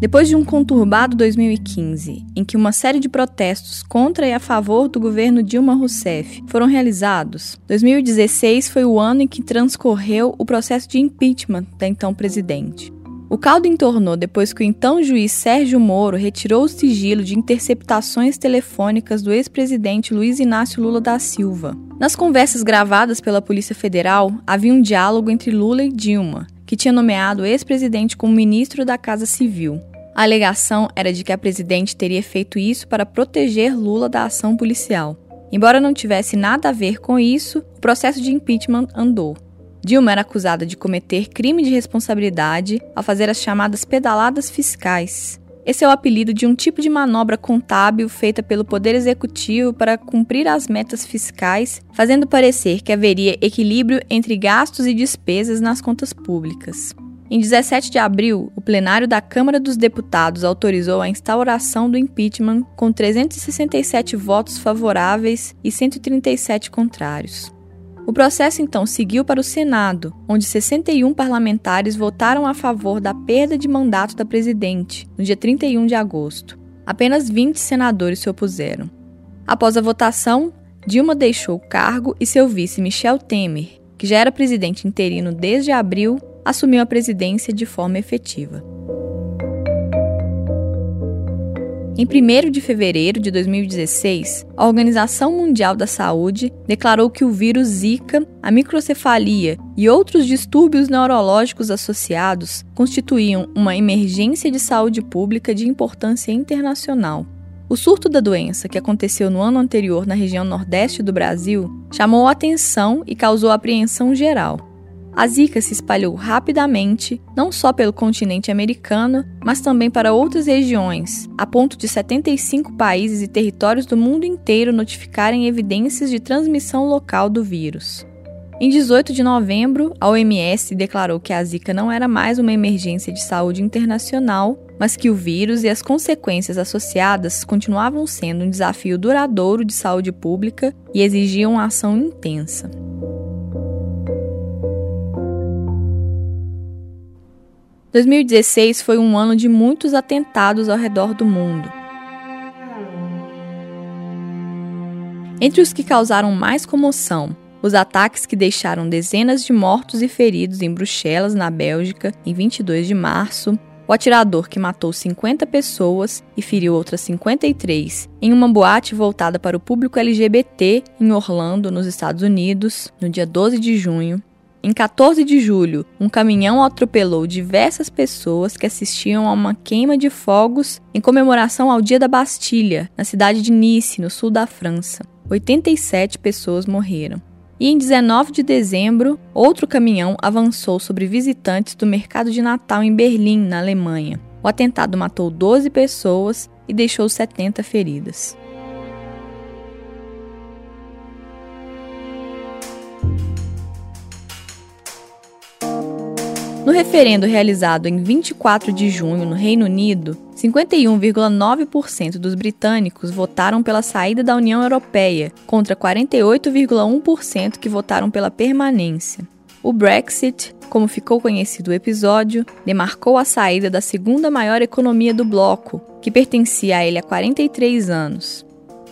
Depois de um conturbado 2015, em que uma série de protestos contra e a favor do governo Dilma Rousseff foram realizados, 2016 foi o ano em que transcorreu o processo de impeachment da então presidente. O caldo entornou depois que o então juiz Sérgio Moro retirou o sigilo de interceptações telefônicas do ex-presidente Luiz Inácio Lula da Silva. Nas conversas gravadas pela Polícia Federal, havia um diálogo entre Lula e Dilma, que tinha nomeado o ex-presidente como ministro da Casa Civil. A alegação era de que a presidente teria feito isso para proteger Lula da ação policial. Embora não tivesse nada a ver com isso, o processo de impeachment andou. Dilma era acusada de cometer crime de responsabilidade ao fazer as chamadas pedaladas fiscais. Esse é o apelido de um tipo de manobra contábil feita pelo Poder Executivo para cumprir as metas fiscais, fazendo parecer que haveria equilíbrio entre gastos e despesas nas contas públicas. Em 17 de abril, o plenário da Câmara dos Deputados autorizou a instauração do impeachment com 367 votos favoráveis e 137 contrários. O processo então seguiu para o Senado, onde 61 parlamentares votaram a favor da perda de mandato da presidente, no dia 31 de agosto. Apenas 20 senadores se opuseram. Após a votação, Dilma deixou o cargo e seu vice Michel Temer, que já era presidente interino desde abril, assumiu a presidência de forma efetiva. Em 1 de fevereiro de 2016, a Organização Mundial da Saúde declarou que o vírus Zika, a microcefalia e outros distúrbios neurológicos associados constituíam uma emergência de saúde pública de importância internacional. O surto da doença, que aconteceu no ano anterior na região nordeste do Brasil, chamou a atenção e causou apreensão geral. A Zika se espalhou rapidamente, não só pelo continente americano, mas também para outras regiões, a ponto de 75 países e territórios do mundo inteiro notificarem evidências de transmissão local do vírus. Em 18 de novembro, a OMS declarou que a Zika não era mais uma emergência de saúde internacional, mas que o vírus e as consequências associadas continuavam sendo um desafio duradouro de saúde pública e exigiam ação intensa. 2016 foi um ano de muitos atentados ao redor do mundo. Entre os que causaram mais comoção, os ataques que deixaram dezenas de mortos e feridos em Bruxelas, na Bélgica, em 22 de março, o atirador que matou 50 pessoas e feriu outras 53 em uma boate voltada para o público LGBT em Orlando, nos Estados Unidos, no dia 12 de junho, em 14 de julho, um caminhão atropelou diversas pessoas que assistiam a uma queima de fogos em comemoração ao Dia da Bastilha, na cidade de Nice, no sul da França. 87 pessoas morreram. E em 19 de dezembro, outro caminhão avançou sobre visitantes do mercado de Natal em Berlim, na Alemanha. O atentado matou 12 pessoas e deixou 70 feridas. No referendo realizado em 24 de junho no Reino Unido, 51,9% dos britânicos votaram pela saída da União Europeia, contra 48,1% que votaram pela permanência. O Brexit, como ficou conhecido o episódio, demarcou a saída da segunda maior economia do bloco, que pertencia a ele há 43 anos.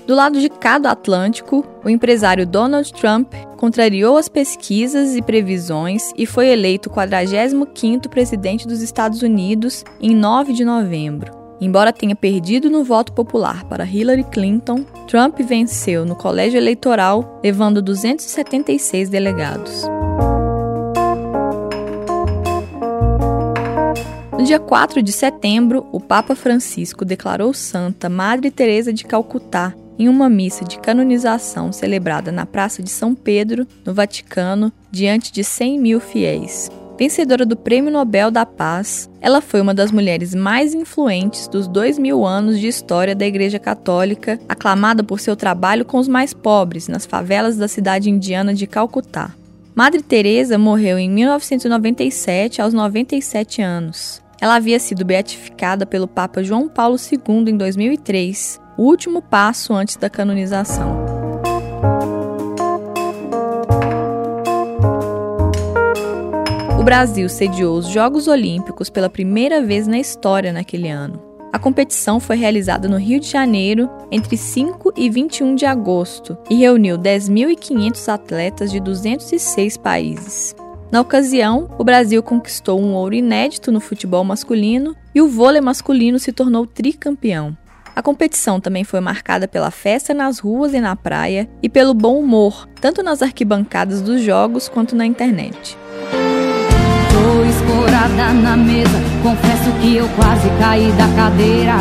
Do lado de cada Atlântico, o empresário Donald Trump contrariou as pesquisas e previsões e foi eleito 45º presidente dos Estados Unidos em 9 de novembro. Embora tenha perdido no voto popular para Hillary Clinton, Trump venceu no colégio eleitoral, levando 276 delegados. No dia 4 de setembro, o Papa Francisco declarou santa Madre Teresa de Calcutá em uma missa de canonização celebrada na Praça de São Pedro, no Vaticano, diante de 100 mil fiéis. Vencedora do Prêmio Nobel da Paz, ela foi uma das mulheres mais influentes dos dois mil anos de história da Igreja Católica, aclamada por seu trabalho com os mais pobres nas favelas da cidade indiana de Calcutá. Madre Teresa morreu em 1997 aos 97 anos. Ela havia sido beatificada pelo Papa João Paulo II em 2003 o último passo antes da canonização. O Brasil sediou os Jogos Olímpicos pela primeira vez na história naquele ano. A competição foi realizada no Rio de Janeiro entre 5 e 21 de agosto e reuniu 10.500 atletas de 206 países. Na ocasião, o Brasil conquistou um ouro inédito no futebol masculino e o vôlei masculino se tornou tricampeão. A competição também foi marcada pela festa nas ruas e na praia e pelo bom humor, tanto nas arquibancadas dos jogos quanto na internet. Tô escorada na mesa, confesso que eu quase caí da cadeira.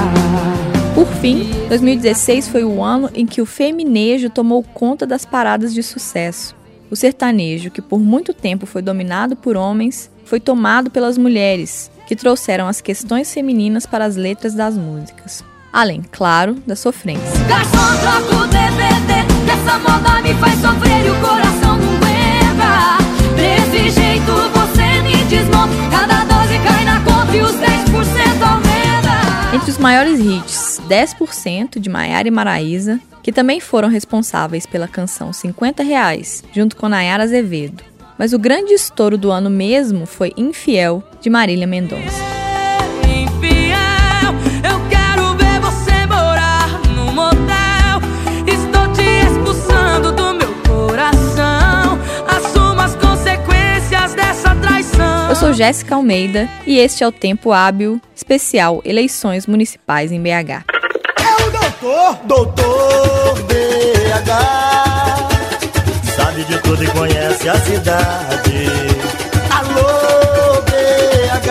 Por fim, 2016 foi o ano em que o feminejo tomou conta das paradas de sucesso. O sertanejo, que por muito tempo foi dominado por homens, foi tomado pelas mulheres, que trouxeram as questões femininas para as letras das músicas além, claro, da sofrência. Garçom, troca o DVD, essa moda me faz sofrer e o coração não aguenta. Desse jeito você me desmonta, cada dose cai na conta e os 10% aumenta. Entre os maiores hits, 10% de Maiara e Maraísa, que também foram responsáveis pela canção 50 Reais, junto com Nayara Azevedo. Mas o grande estouro do ano mesmo foi Infiel, de Marília Mendonça. Sou Jéssica Almeida e este é o Tempo Hábil especial Eleições Municipais em BH. É o doutor, doutor BH. Sabe de tudo e conhece a cidade. Alô, BH.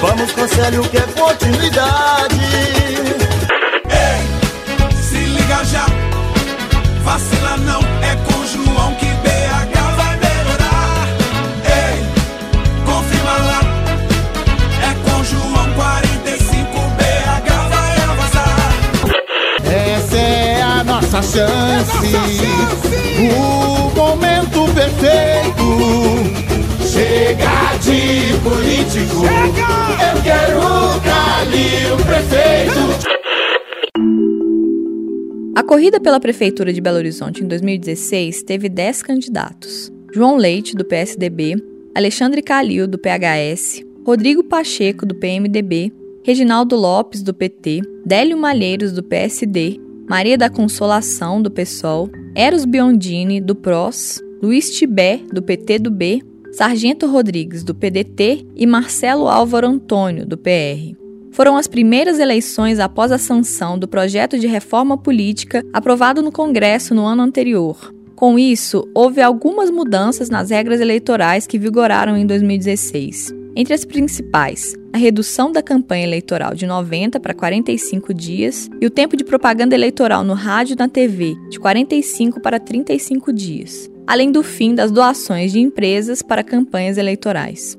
Vamos, conselho, que é continuidade. Chance. O momento perfeito. Chega de político. Eu quero Calil prefeito. A corrida pela Prefeitura de Belo Horizonte em 2016 teve 10 candidatos: João Leite, do PSDB, Alexandre Calil, do PHS, Rodrigo Pacheco, do PMDB, Reginaldo Lopes, do PT, Délio Malheiros, do PSD, Maria da Consolação, do PSOL, Eros Biondini, do PROS, Luiz Tibé, do PT do B, Sargento Rodrigues, do PDT e Marcelo Álvaro Antônio, do PR. Foram as primeiras eleições após a sanção do projeto de reforma política aprovado no Congresso no ano anterior. Com isso, houve algumas mudanças nas regras eleitorais que vigoraram em 2016. Entre as principais, a redução da campanha eleitoral de 90 para 45 dias e o tempo de propaganda eleitoral no rádio e na TV de 45 para 35 dias, além do fim das doações de empresas para campanhas eleitorais.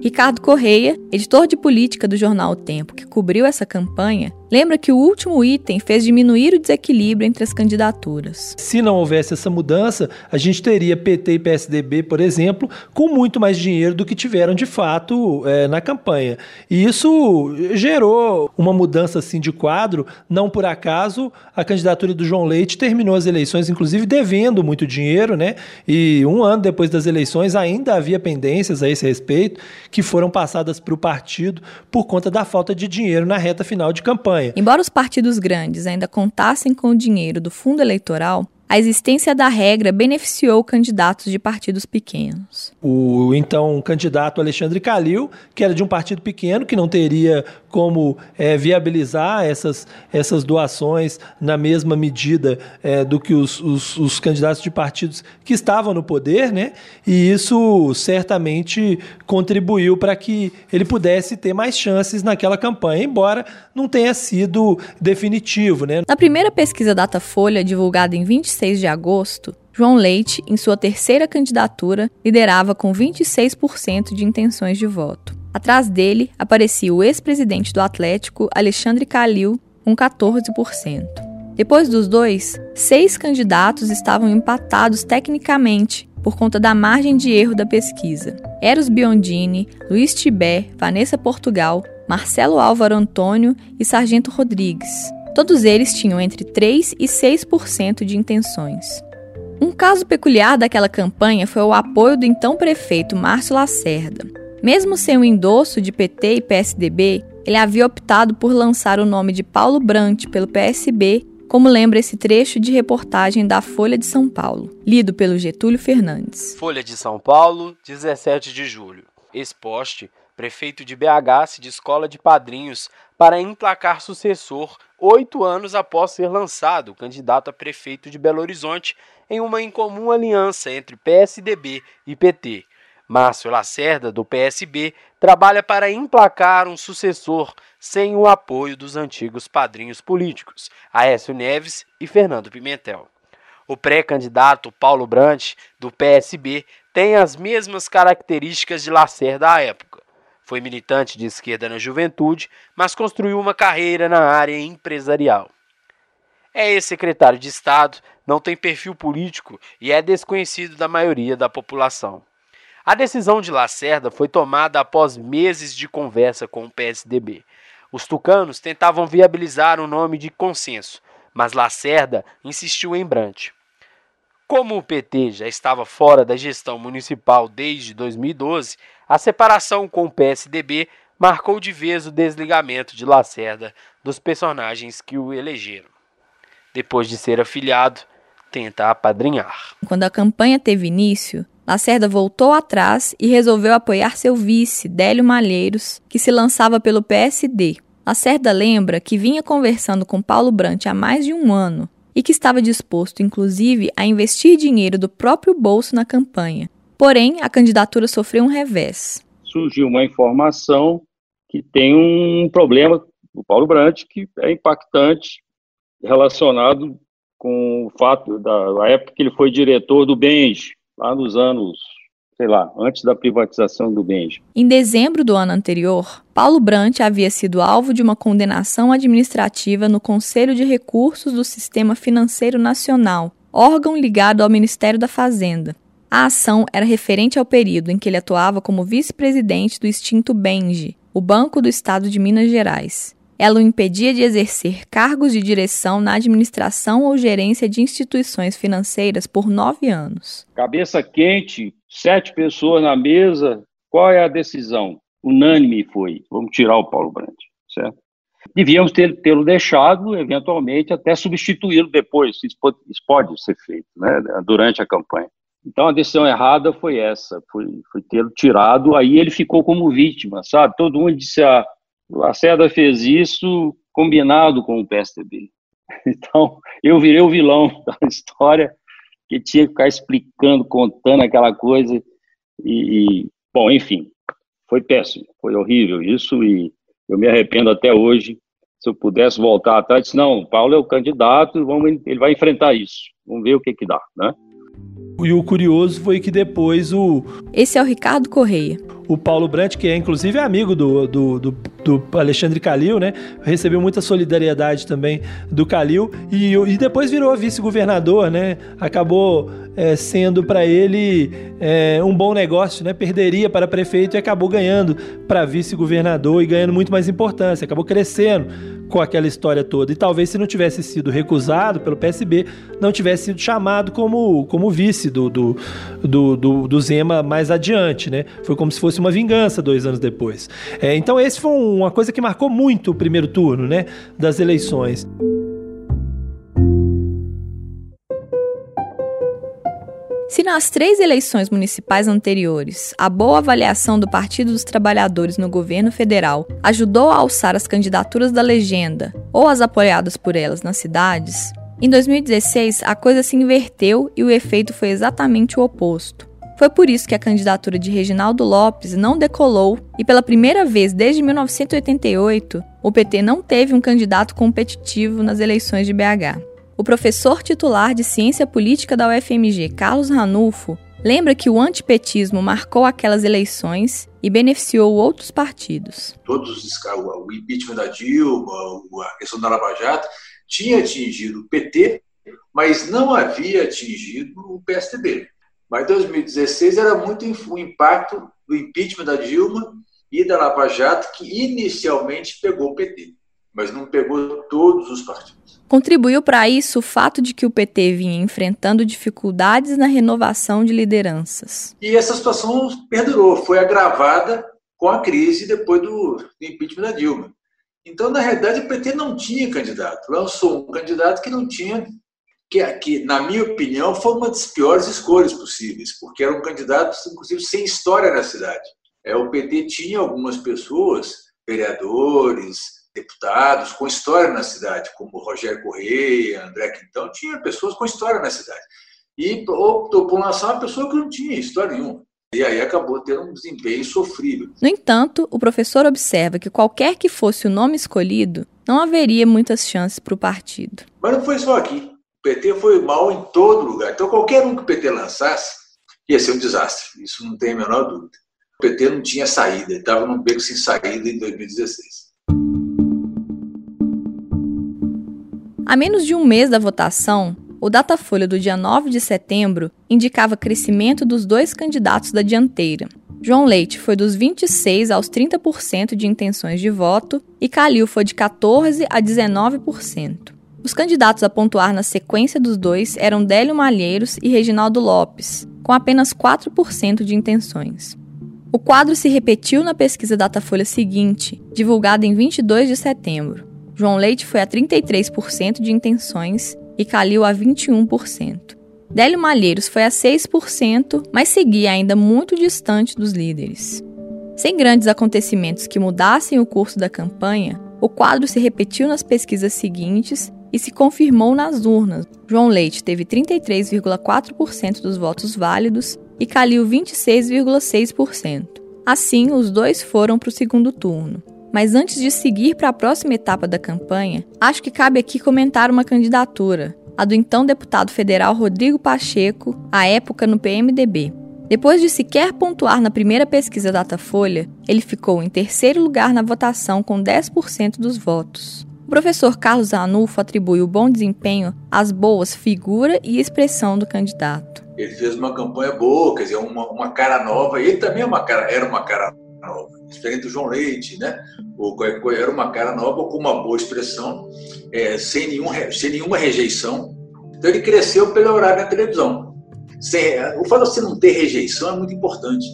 Ricardo Correia, editor de política do jornal O Tempo, que cobriu essa campanha, lembra que o último item fez diminuir o desequilíbrio entre as candidaturas. Se não houvesse essa mudança, a gente teria PT e PSDB, por exemplo, com muito mais dinheiro do que tiveram de fato é, na campanha. E isso gerou uma mudança assim de quadro. Não por acaso a candidatura do João Leite terminou as eleições, inclusive devendo muito dinheiro, né? E um ano depois das eleições ainda havia pendências a esse respeito que foram passadas para o partido por conta da falta de dinheiro na reta final de campanha campanha. Embora os partidos grandes ainda contassem com o dinheiro do fundo eleitoral, a existência da regra beneficiou candidatos de partidos pequenos. O então candidato Alexandre Calil, que era de um partido pequeno, que não teria como é, viabilizar essas, essas doações na mesma medida é, do que os, os, os, candidatos de partidos que estavam no poder, né? E isso certamente contribuiu para que ele pudesse ter mais chances naquela campanha, embora não tenha sido definitivo, né? Na primeira pesquisa Datafolha, divulgada em 26 de agosto, João Leite, em sua terceira candidatura, liderava com 26% de intenções de voto. Atrás dele aparecia o ex-presidente do Atlético, Alexandre Calil, com 14%. Depois dos dois, seis candidatos estavam empatados tecnicamente por conta da margem de erro da pesquisa. Eros Biondini, Luiz Tibé, Vanessa Portugal, Marcelo Álvaro Antônio e Sargento Rodrigues. Todos eles tinham entre 3 e 6% de intenções. Um caso peculiar daquela campanha foi o apoio do então prefeito Márcio Lacerda. Mesmo sem o endosso de PT e PSDB, ele havia optado por lançar o nome de Paulo Brant pelo PSB, como lembra esse trecho de reportagem da Folha de São Paulo, lido pelo Getúlio Fernandes. Folha de São Paulo, 17 de julho. Exposte, prefeito de BH se de escola de padrinhos para emplacar sucessor oito anos após ser lançado candidato a prefeito de Belo Horizonte em uma incomum aliança entre PSDB e PT. Márcio Lacerda, do PSB, trabalha para emplacar um sucessor sem o apoio dos antigos padrinhos políticos, Aécio Neves e Fernando Pimentel. O pré-candidato Paulo Brandt, do PSB, tem as mesmas características de Lacerda à época. Foi militante de esquerda na juventude, mas construiu uma carreira na área empresarial. É ex-secretário de Estado, não tem perfil político e é desconhecido da maioria da população. A decisão de Lacerda foi tomada após meses de conversa com o PSDB. Os tucanos tentavam viabilizar um nome de consenso, mas Lacerda insistiu em Brant. Como o PT já estava fora da gestão municipal desde 2012, a separação com o PSDB marcou de vez o desligamento de Lacerda dos personagens que o elegeram. Depois de ser afiliado, tenta apadrinhar. Quando a campanha teve início, Lacerda voltou atrás e resolveu apoiar seu vice, Délio Malheiros, que se lançava pelo PSD. Lacerda lembra que vinha conversando com Paulo Brant há mais de um ano e que estava disposto, inclusive, a investir dinheiro do próprio bolso na campanha. Porém, a candidatura sofreu um revés. Surgiu uma informação que tem um problema do Paulo Brant que é impactante relacionado com o fato da, da época que ele foi diretor do BENJ, lá nos anos, sei lá, antes da privatização do Benji. Em dezembro do ano anterior, Paulo Brant havia sido alvo de uma condenação administrativa no Conselho de Recursos do Sistema Financeiro Nacional, órgão ligado ao Ministério da Fazenda. A ação era referente ao período em que ele atuava como vice-presidente do extinto Benji, o Banco do Estado de Minas Gerais. Ela o impedia de exercer cargos de direção na administração ou gerência de instituições financeiras por nove anos. Cabeça quente, sete pessoas na mesa, qual é a decisão? Unânime foi, vamos tirar o Paulo Brandt, certo? Devíamos tê-lo deixado, eventualmente, até substituí-lo depois, isso pode, isso pode ser feito, né, durante a campanha. Então a decisão errada foi essa, foi, foi tê-lo tirado, aí ele ficou como vítima, sabe? Todo mundo disse, ah, Lacerda fez isso combinado com o PSDB. Então, eu virei o vilão da história, que tinha que ficar explicando, contando aquela coisa. E, e, bom, enfim, foi péssimo, foi horrível isso, e eu me arrependo até hoje. Se eu pudesse voltar atrás, disse, não, Paulo é o candidato, vamos, ele vai enfrentar isso. Vamos ver o que que dá, né? E o curioso foi que depois o... Esse é o Ricardo Correia. o Paulo Brandt, que é inclusive amigo do, do, do, do Alexandre Calil, né? Recebeu muita solidariedade também do Calil e, e depois virou vice-governador, né? Acabou é, sendo para ele é, um bom negócio, né? Perderia para prefeito e acabou ganhando para vice-governador e ganhando muito mais importância, acabou crescendo com aquela história toda. E talvez se não tivesse sido recusado pelo PSB, não tivesse sido chamado como, como vice do, do, do, do, do Zema mais adiante, né? Foi como se fosse uma vingança dois anos depois. É, então esse foi uma coisa que marcou muito o primeiro turno, né? Das eleições. Se nas três eleições municipais anteriores a boa avaliação do Partido dos Trabalhadores no governo federal ajudou a alçar as candidaturas da legenda ou as apoiadas por elas nas cidades, em 2016 a coisa se inverteu e o efeito foi exatamente o oposto. Foi por isso que a candidatura de Reginaldo Lopes não decolou e, pela primeira vez desde 1988, o PT não teve um candidato competitivo nas eleições de BH. O professor titular de Ciência Política da UFMG, Carlos Ranulfo, lembra que o antipetismo marcou aquelas eleições e beneficiou outros partidos. Todos os o impeachment da Dilma, a questão da Lava Jato, tinha atingido o PT, mas não havia atingido o PSDB. Mas 2016 era muito o impacto do impeachment da Dilma e da Lava Jato, que inicialmente pegou o PT. mas não pegou todos os partidos. Contribuiu para isso o fato de que o PT vinha enfrentando dificuldades na renovação de lideranças. E essa situação perdurou, foi agravada com a crise depois do, do impeachment da Dilma. Então, na realidade, o PT não tinha candidato. Lançou um candidato que não tinha, que, que na minha opinião, foi uma das piores escolhas possíveis, porque era um candidato, inclusive, sem história na cidade. É, o PT tinha algumas pessoas, vereadores, deputados, com história na cidade, como Rogério Correia, André Quintão, tinha pessoas com história na cidade. E optou por lançar uma pessoa que não tinha história nenhuma. E aí acabou tendo um desempenho sofrível. No entanto, o professor observa que qualquer que fosse o nome escolhido, não haveria muitas chances para o partido. Mas não foi só aqui. O PT foi mal em todo lugar. Então, qualquer um que o PT lançasse ia ser um desastre. Isso não tem a menor dúvida. O PT não tinha saída, estava num beco sem saída em 2016. A menos de um mês da votação, o Datafolha do dia 9 de setembro indicava crescimento dos dois candidatos da dianteira. João Leite foi dos 26 aos 30% de intenções de voto e Calil foi de 14 a 19%. Os candidatos a pontuar na sequência dos dois eram Délio Malheiros e Reginaldo Lopes, com apenas 4% de intenções. O quadro se repetiu na pesquisa Datafolha seguinte, divulgada em 22 de setembro. João Leite foi a 33% de intenções e Calil a 21%. Délio Malheiros foi a 6%, mas seguia ainda muito distante dos líderes. Sem grandes acontecimentos que mudassem o curso da campanha, o quadro se repetiu nas pesquisas seguintes e se confirmou nas urnas. João Leite teve 33,4% dos votos válidos e Calil 26,6%. Assim, os dois foram para o segundo turno. Mas antes de seguir para a próxima etapa da campanha, acho que cabe aqui comentar uma candidatura, a do então deputado federal Rodrigo Pacheco, à época no PMDB. Depois de sequer pontuar na primeira pesquisa Datafolha, ele ficou em terceiro lugar na votação com 10% dos votos. O professor Carlos Anulfo atribui o bom desempenho às boas figura e expressão do candidato. Ele fez uma campanha boa, quer dizer, uma, uma cara nova. Ele também é uma cara, era uma cara nova, diferente do João Leite, né? Era uma cara nova com uma boa expressão, é, sem, nenhum, sem nenhuma rejeição. Então ele cresceu pelo horário na televisão. Sem, o fato de você não ter rejeição é muito importante.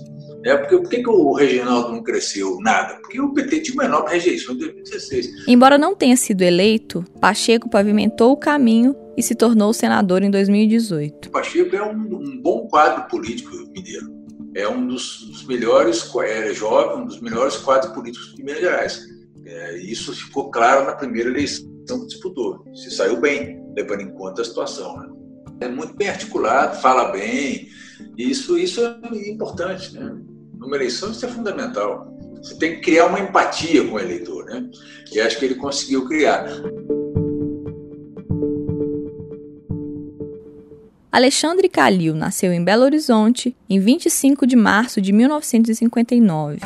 É porque por que, que o Reginaldo não cresceu nada? Porque o PT tinha uma enorme rejeição em 2016. Embora não tenha sido eleito, Pacheco pavimentou o caminho e se tornou senador em 2018. Pacheco é um, um bom quadro político mineiro. É um dos, dos melhores, é jovem, um dos melhores quadros políticos de Minas Gerais. É, isso ficou claro na primeira eleição que disputou. Se saiu bem, levando em conta a situação. Né? É muito bem articulado, fala bem. Isso, isso é importante. Né? Numa eleição, isso é fundamental. Você tem que criar uma empatia com o eleitor, né? E acho que ele conseguiu criar. Alexandre Calil nasceu em Belo Horizonte em 25 de março de 1959.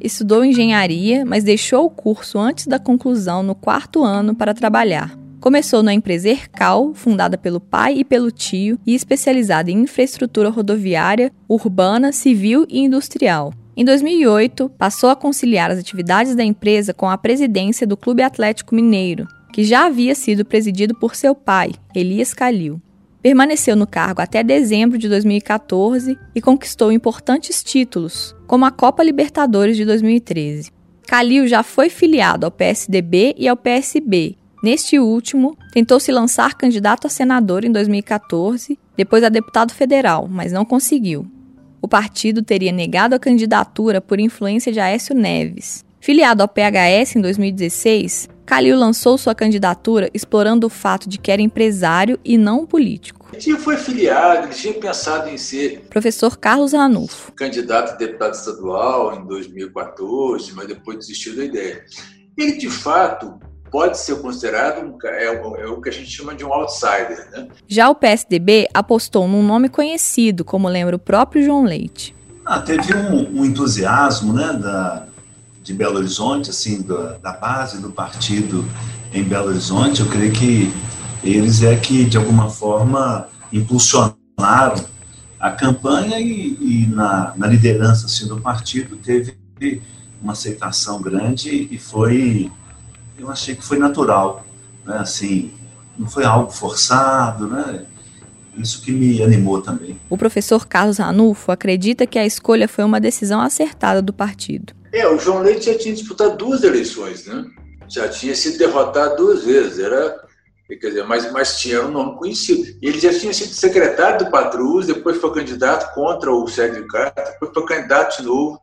Estudou engenharia, mas deixou o curso antes da conclusão no quarto ano para trabalhar. Começou na empresa Ercal, fundada pelo pai e pelo tio, e especializada em infraestrutura rodoviária, urbana, civil e industrial. Em 2008, passou a conciliar as atividades da empresa com a presidência do Clube Atlético Mineiro, que já havia sido presidido por seu pai, Elias Calil. Permaneceu no cargo até dezembro de 2014 e conquistou importantes títulos, como a Copa Libertadores de 2013. Calil já foi filiado ao PSDB e ao PSB Neste último, tentou se lançar candidato a senador em 2014, depois a deputado federal, mas não conseguiu. O partido teria negado a candidatura por influência de Aécio Neves. Filiado ao PHS em 2016, Calil lançou sua candidatura explorando o fato de que era empresário e não político. Ele foi filiado, ele tinha pensado em ser professor Carlos Ranulfo, candidato a deputado estadual em 2014, mas depois desistiu da ideia. Ele, de fato, pode ser considerado um, é, é, o que a gente chama de um outsider. Né? Já o PSDB apostou num nome conhecido, como lembra o próprio João Leite. Ah, teve um, um entusiasmo né, da, de Belo Horizonte, assim, da, da base do partido em Belo Horizonte. Eu creio que eles é que, de alguma forma, impulsionaram a campanha e, e na, na, liderança assim, do partido teve uma aceitação grande e foi, eu achei que foi natural, né? Assim, não foi algo forçado, né? Isso que me animou também. O professor Carlos Ranulfo acredita que a escolha foi uma decisão acertada do partido. É, o João Leite já tinha disputado duas eleições, né? Já tinha sido derrotado duas vezes, era, quer dizer, mas, mas tinha um nome conhecido. Ele já tinha sido secretário do Patrus, depois foi candidato contra o Sérgio Carta, depois foi candidato de novo.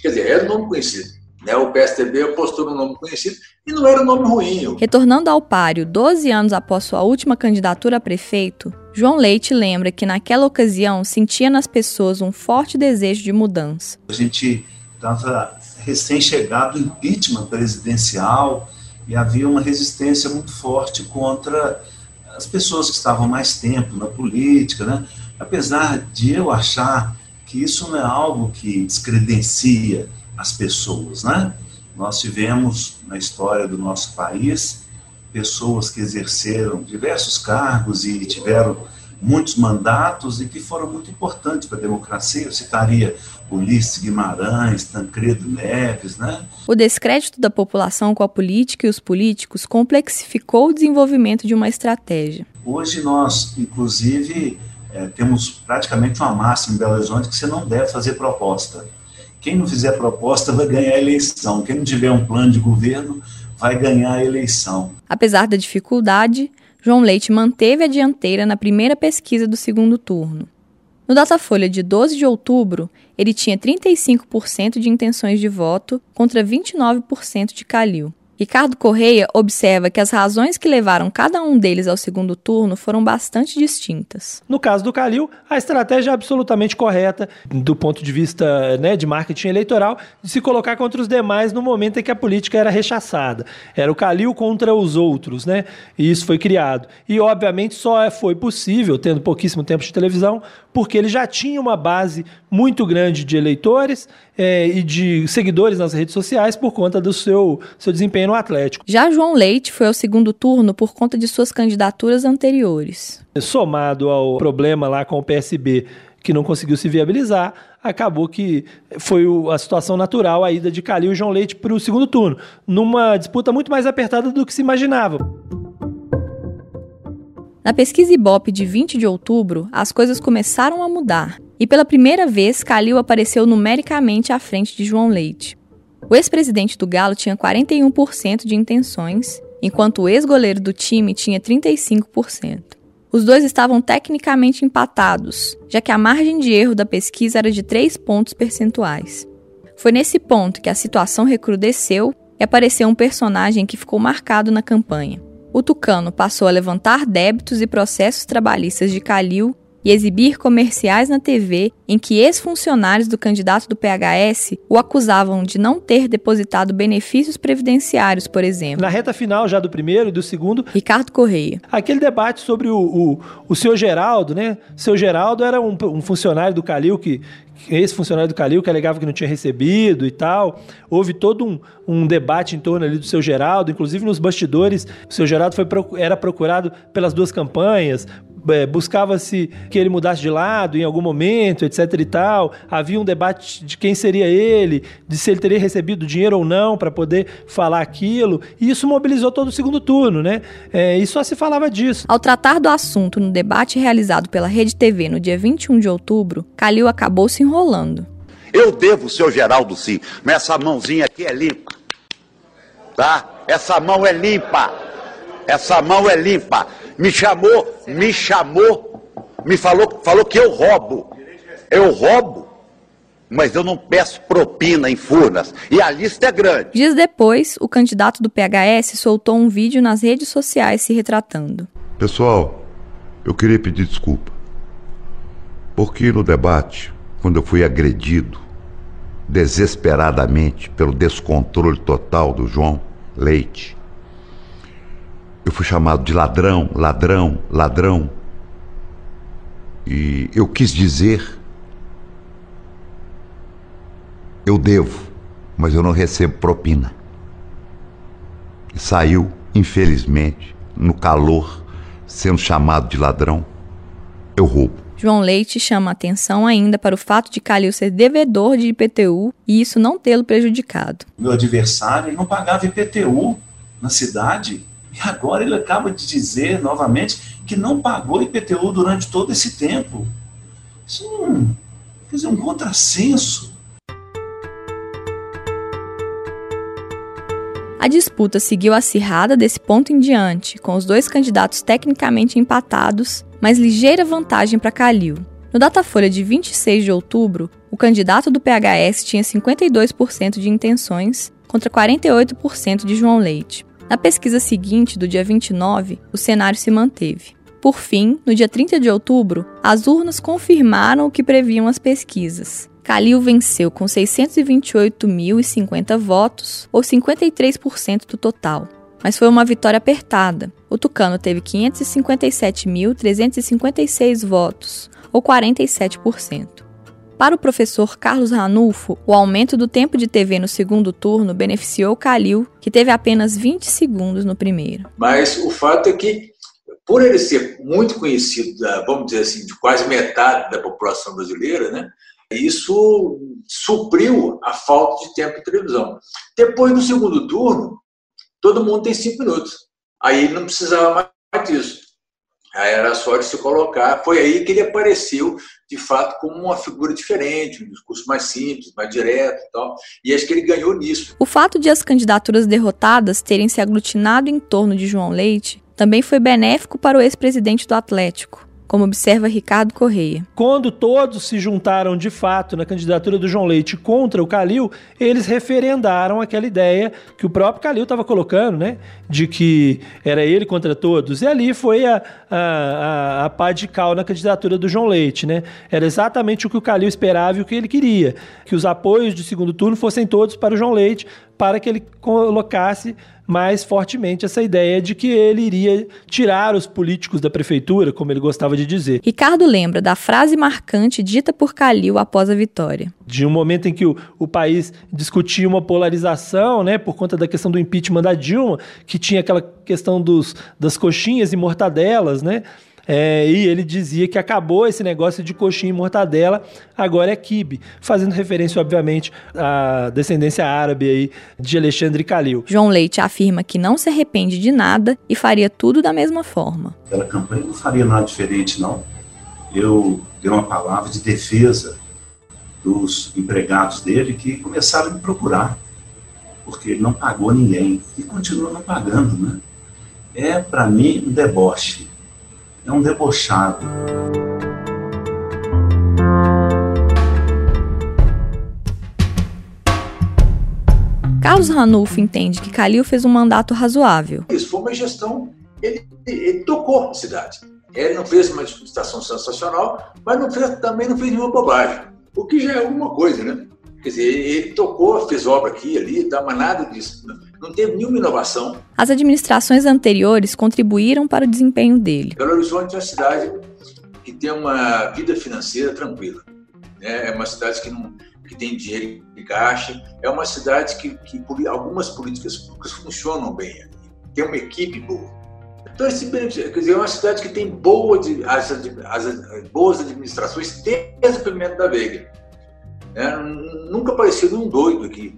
Quer dizer, era um nome conhecido. Né? O PSDB apostou no nome conhecido e não era um nome ruim. Retornando ao páreo 12 anos após sua última candidatura a prefeito, João Leite lembra que naquela ocasião sentia nas pessoas um forte desejo de mudança. A gente estava recém-chegado do impeachment presidencial e havia uma resistência muito forte contra as pessoas que estavam mais tempo na política, né? Apesar de eu achar que isso não é algo que descredencia as pessoas, né? Nós tivemos na história do nosso país pessoas que exerceram diversos cargos e tiveram muitos mandatos e que foram muito importantes para a democracia. Eu citaria Ulisses Guimarães, Tancredo Neves, né? O descrédito da população com a política e os políticos complexificou o desenvolvimento de uma estratégia. Hoje nós, inclusive, é, temos praticamente uma máxima em Belo Horizonte que você não deve fazer proposta. Quem não fizer proposta vai ganhar a eleição. Quem não tiver um plano de governo vai ganhar a eleição. Apesar da dificuldade, João Leite manteve a dianteira na primeira pesquisa do segundo turno. No Datafolha de 12 de outubro, ele tinha 35% de intenções de voto contra 29% de Calil. Ricardo Correia observa que as razões que levaram cada um deles ao segundo turno foram bastante distintas. No caso do Calil, a estratégia é absolutamente correta, do ponto de vista né, de marketing eleitoral, de se colocar contra os demais no momento em que a política era rechaçada. Era o Calil contra os outros, né? E isso foi criado. E, obviamente, só foi possível, tendo pouquíssimo tempo de televisão, porque ele já tinha uma base muito grande de eleitores é, e de seguidores nas redes sociais por conta do seu, seu desempenho no Atlético. Já João Leite foi ao segundo turno por conta de suas candidaturas anteriores. Somado ao problema lá com o PSB, que não conseguiu se viabilizar, acabou que foi a situação natural a ida de Calil e João Leite para o segundo turno, numa disputa muito mais apertada do que se imaginava. Na pesquisa Ibope de 20 de outubro, as coisas começaram a mudar e pela primeira vez Calil apareceu numericamente à frente de João Leite. O ex-presidente do Galo tinha 41% de intenções, enquanto o ex-goleiro do time tinha 35%. Os dois estavam tecnicamente empatados, já que a margem de erro da pesquisa era de 3 pontos percentuais. Foi nesse ponto que a situação recrudesceu e apareceu um personagem que ficou marcado na campanha. O Tucano passou a levantar débitos e processos trabalhistas de Calil e exibir comerciais na TV em que ex-funcionários do candidato do PHS o acusavam de não ter depositado benefícios previdenciários, por exemplo. Na reta final já do primeiro e do segundo, Ricardo Correia. Aquele debate sobre o, o, o seu Geraldo, né? O seu Geraldo era um, um funcionário do Calil que, esse funcionário do Calil que alegava que não tinha recebido e tal. Houve todo um, um debate em torno ali do seu Geraldo, inclusive nos bastidores, o seu Geraldo foi, era procurado pelas duas campanhas, é, buscava-se que ele mudasse de lado em algum momento, etc e tal. Havia um debate de quem seria ele, de se ele teria recebido dinheiro ou não para poder falar aquilo. E isso mobilizou todo o segundo turno, né? É, e só se falava disso. Ao tratar do assunto no debate realizado pela Rede TV no dia 21 de outubro, Calil acabou se enrolando. Eu devo, seu Geraldo, sim, mas essa mãozinha aqui é limpa. Tá? Essa mão é limpa. Essa mão é limpa me chamou, me chamou, me falou, falou que eu roubo. Eu roubo, mas eu não peço propina em Furnas. E a lista é grande. Dias depois, o candidato do PHS soltou um vídeo nas redes sociais se retratando. Pessoal, eu queria pedir desculpa. Porque no debate, quando eu fui agredido desesperadamente pelo descontrole total do João Leite, eu fui chamado de ladrão, ladrão, ladrão. E eu quis dizer: eu devo, mas eu não recebo propina. E saiu, infelizmente, no calor, sendo chamado de ladrão, eu roubo. João Leite chama atenção ainda para o fato de Calil ser devedor de IPTU e isso não tê-lo prejudicado. Meu adversário não pagava IPTU na cidade e agora ele acaba de dizer novamente que não pagou IPTU durante todo esse tempo. Isso é um, quer dizer, um contrassenso. A disputa seguiu acirrada desse ponto em diante, com os dois candidatos tecnicamente empatados, mas ligeira vantagem para Calil. No Datafolha de 26 de outubro, o candidato do PHS tinha 52% de intenções contra 48% de João Leite. Na pesquisa seguinte, do dia 29, o cenário se manteve. Por fim, no dia 30 de outubro, as urnas confirmaram o que previam as pesquisas. Calil venceu com 628.050 votos, ou 53% do total. Mas foi uma vitória apertada. O Tucano teve 557.356 votos, ou 47%. Para o professor Carlos Ranulfo, o aumento do tempo de TV no segundo turno beneficiou Calil, que teve apenas 20 segundos no primeiro. Mas o fato é que, por ele ser muito conhecido, vamos dizer assim, de quase metade da população brasileira, né, isso supriu a falta de tempo de televisão. Depois, no segundo turno, todo mundo tem cinco minutos. Aí não precisava mais disso. Aí era só de se colocar. Foi aí que ele apareceu, de fato, como uma figura diferente, um discurso mais simples, mais direto e tal. E acho que ele ganhou nisso. O fato de as candidaturas derrotadas terem se aglutinado em torno de João Leite também foi benéfico para o ex-presidente do Atlético como observa Ricardo Correia. Quando todos se juntaram de fato na candidatura do João Leite contra o Calil, eles referendaram aquela ideia que o próprio Calil estava colocando, né? De que era ele contra todos. E ali foi a, a, a, a pá de cal na candidatura do João Leite, né? Era exatamente o que o Calil esperava e o que ele queria. Que os apoios de segundo turno fossem todos para o João Leite, para que ele colocasse mais fortemente essa ideia de que ele iria tirar os políticos da prefeitura, como ele gostava de dizer. Ricardo lembra da frase marcante dita por Calil após a vitória. De um momento em que o, o país discutia uma polarização, né, por conta da questão do impeachment da Dilma, que tinha aquela questão dos, das coxinhas e mortadelas, né? É, e ele dizia que acabou esse negócio de coxinha e mortadela, agora é kibe, fazendo referência, obviamente, à descendência árabe aí de Alexandre Calil. João Leite afirma que não se arrepende de nada e faria tudo da mesma forma. Pela campanha não faria nada diferente, não. Eu dei uma palavra de defesa dos empregados dele que começaram a me procurar, porque ele não pagou ninguém e continua não pagando, né? É, para mim, um deboche é um debochado. Carlos Ranulfo entende que Calil fez um mandato razoável. Isso foi uma gestão, ele, ele tocou a cidade. Ele não fez uma administração sensacional, mas não fez, também não fez nenhuma bobagem. O que já é alguma coisa, né? Quer dizer, ele tocou, fez obra aqui e ali, mas nada disso não teve nenhuma inovação. As administrações anteriores contribuíram para o desempenho dele. Belo Horizonte é uma cidade que tem uma vida financeira tranquila. Né? É uma cidade que, não, que tem dinheiro em caixa, é uma cidade que, que algumas políticas públicas funcionam bem. Tem uma equipe boa. Então, esse, quer dizer, é uma cidade que tem boa, as, as, boas administrações desde o primeiro da Veiga. Né? Nunca apareceu nenhum doido aqui,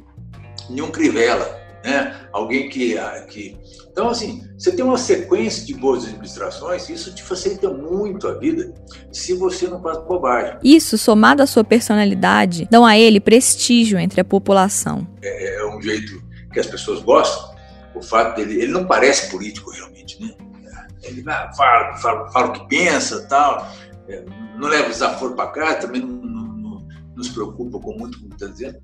nenhum crivela né? Alguém que, ah, que. Então, assim, você tem uma sequência de boas administrações, isso te facilita muito a vida se você não faz bobagem. Isso, somado à sua personalidade, dão a ele prestígio entre a população. É, é um jeito que as pessoas gostam. O fato dele. Ele não parece político realmente, né? Ele ah, fala, fala, fala o que pensa tal. É, não leva desaforo para cá, também não, não, não, não se preocupa com muito, como está dizendo.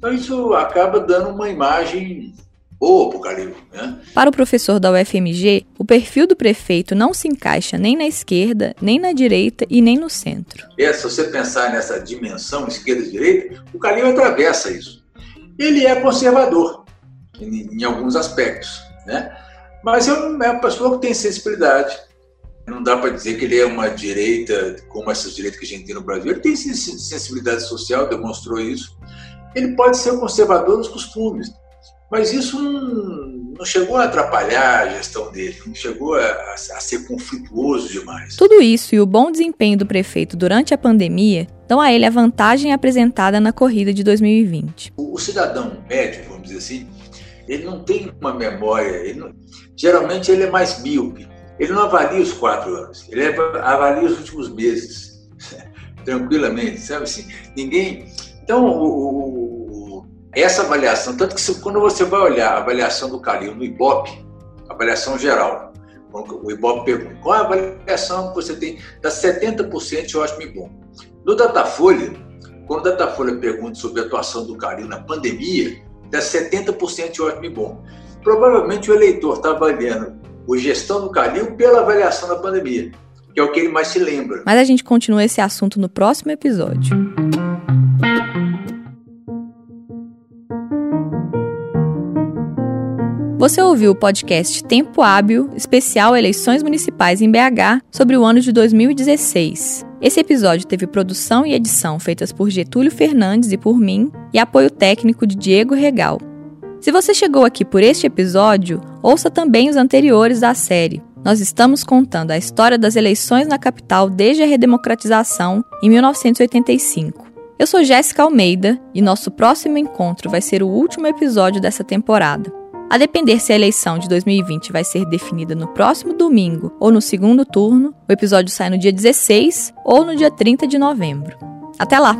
Então isso acaba dando uma imagem boa para o Calil. Né? Para o professor da UFMG, o perfil do prefeito não se encaixa nem na esquerda, nem na direita e nem no centro. É, se você pensar nessa dimensão esquerda-direita, o Calil atravessa isso. Ele é conservador em, em alguns aspectos, né? mas é uma pessoa que tem sensibilidade. Não dá para dizer que ele é uma direita como essas direitas que a gente tem no Brasil. Ele tem sensibilidade social, demonstrou isso ele pode ser conservador nos costumes, mas isso não, não chegou a atrapalhar a gestão dele, não chegou a, a, a ser conflituoso demais. Tudo isso e o bom desempenho do prefeito durante a pandemia dão a ele a vantagem apresentada na corrida de 2020. O, o cidadão médio, vamos dizer assim, ele não tem uma memória, ele não, geralmente ele é mais míope. Ele não avalia os quatro anos, ele avalia os últimos meses, tranquilamente, sabe assim? Ninguém. Então, o, o, essa avaliação, tanto que quando você vai olhar a avaliação do Calil no IBOP, avaliação geral, o IBOP pergunta qual é a avaliação que você tem? Dá 70% de ótimo e bom. No Datafolha, quando o Datafolha pergunta sobre a atuação do Calil na pandemia, dá 70% de ótimo e bom. Provavelmente o eleitor está avaliando o gestão do Calil pela avaliação da pandemia, que é o que ele mais se lembra. Mas a gente continua esse assunto no próximo episódio. Você ouviu o podcast Tempo Hábil, especial Eleições Municipais em BH, sobre o ano de 2016. Esse episódio teve produção e edição feitas por Getúlio Fernandes e por mim, e apoio técnico de Diego Regal. Se você chegou aqui por este episódio, ouça também os anteriores da série. Nós estamos contando a história das eleições na capital desde a redemocratização em 1985. Eu sou Jéssica Almeida e nosso próximo encontro vai ser o último episódio dessa temporada. A depender se a eleição de 2020 vai ser definida no próximo domingo ou no segundo turno, o episódio sai no dia 16 ou no dia 30 de novembro. Até lá!